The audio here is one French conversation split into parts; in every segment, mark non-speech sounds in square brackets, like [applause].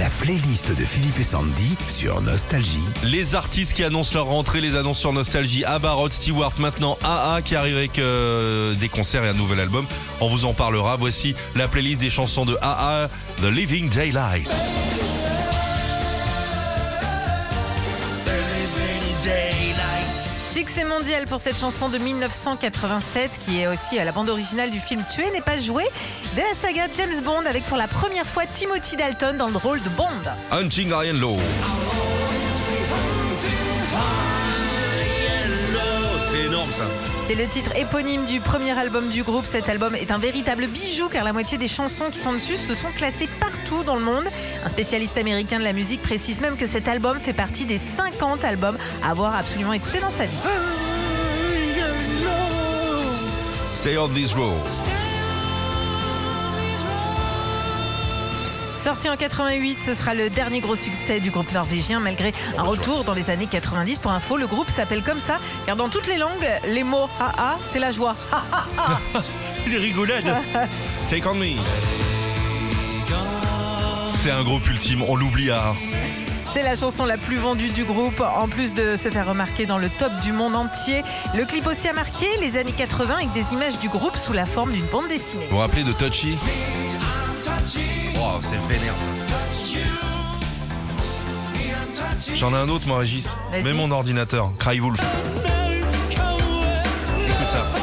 La playlist de Philippe et Sandy sur Nostalgie. Les artistes qui annoncent leur rentrée, les annonces sur Nostalgie, Abba, Rod Stewart, maintenant AA qui arrive avec euh, des concerts et un nouvel album. On vous en parlera. Voici la playlist des chansons de AA, The Living Daylight. Succès mondial pour cette chanson de 1987 qui est aussi à la bande originale du film Tuer n'est pas joué de la saga James Bond avec pour la première fois Timothy Dalton dans le rôle de Bond. Hunting Ryan Low. C'est le titre éponyme du premier album du groupe. Cet album est un véritable bijou car la moitié des chansons qui sont dessus se sont classées partout dans le monde. Un spécialiste américain de la musique précise même que cet album fait partie des 50 albums à avoir absolument écouté dans sa vie. Stay on road. Sorti en 88, ce sera le dernier gros succès du groupe norvégien malgré un retour dans les années 90. Pour info, le groupe s'appelle comme ça car dans toutes les langues, les mots AA, c'est la joie. [laughs] Il rigolade. [laughs] Take on me. C'est un groupe ultime, on l'oublie à. C'est la chanson la plus vendue du groupe, en plus de se faire remarquer dans le top du monde entier. Le clip aussi a marqué les années 80 avec des images du groupe sous la forme d'une bande dessinée. Vous vous rappelez de Touchy C'est vénère ça. J'en ai un autre, moi, Régis. Mets mon ordinateur. Cry Wolf. Écoute ça. Ah,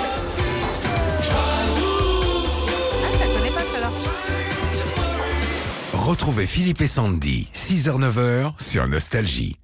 je la connais pas celle-là. Retrouvez Philippe et Sandy, 6h-9h sur Nostalgie.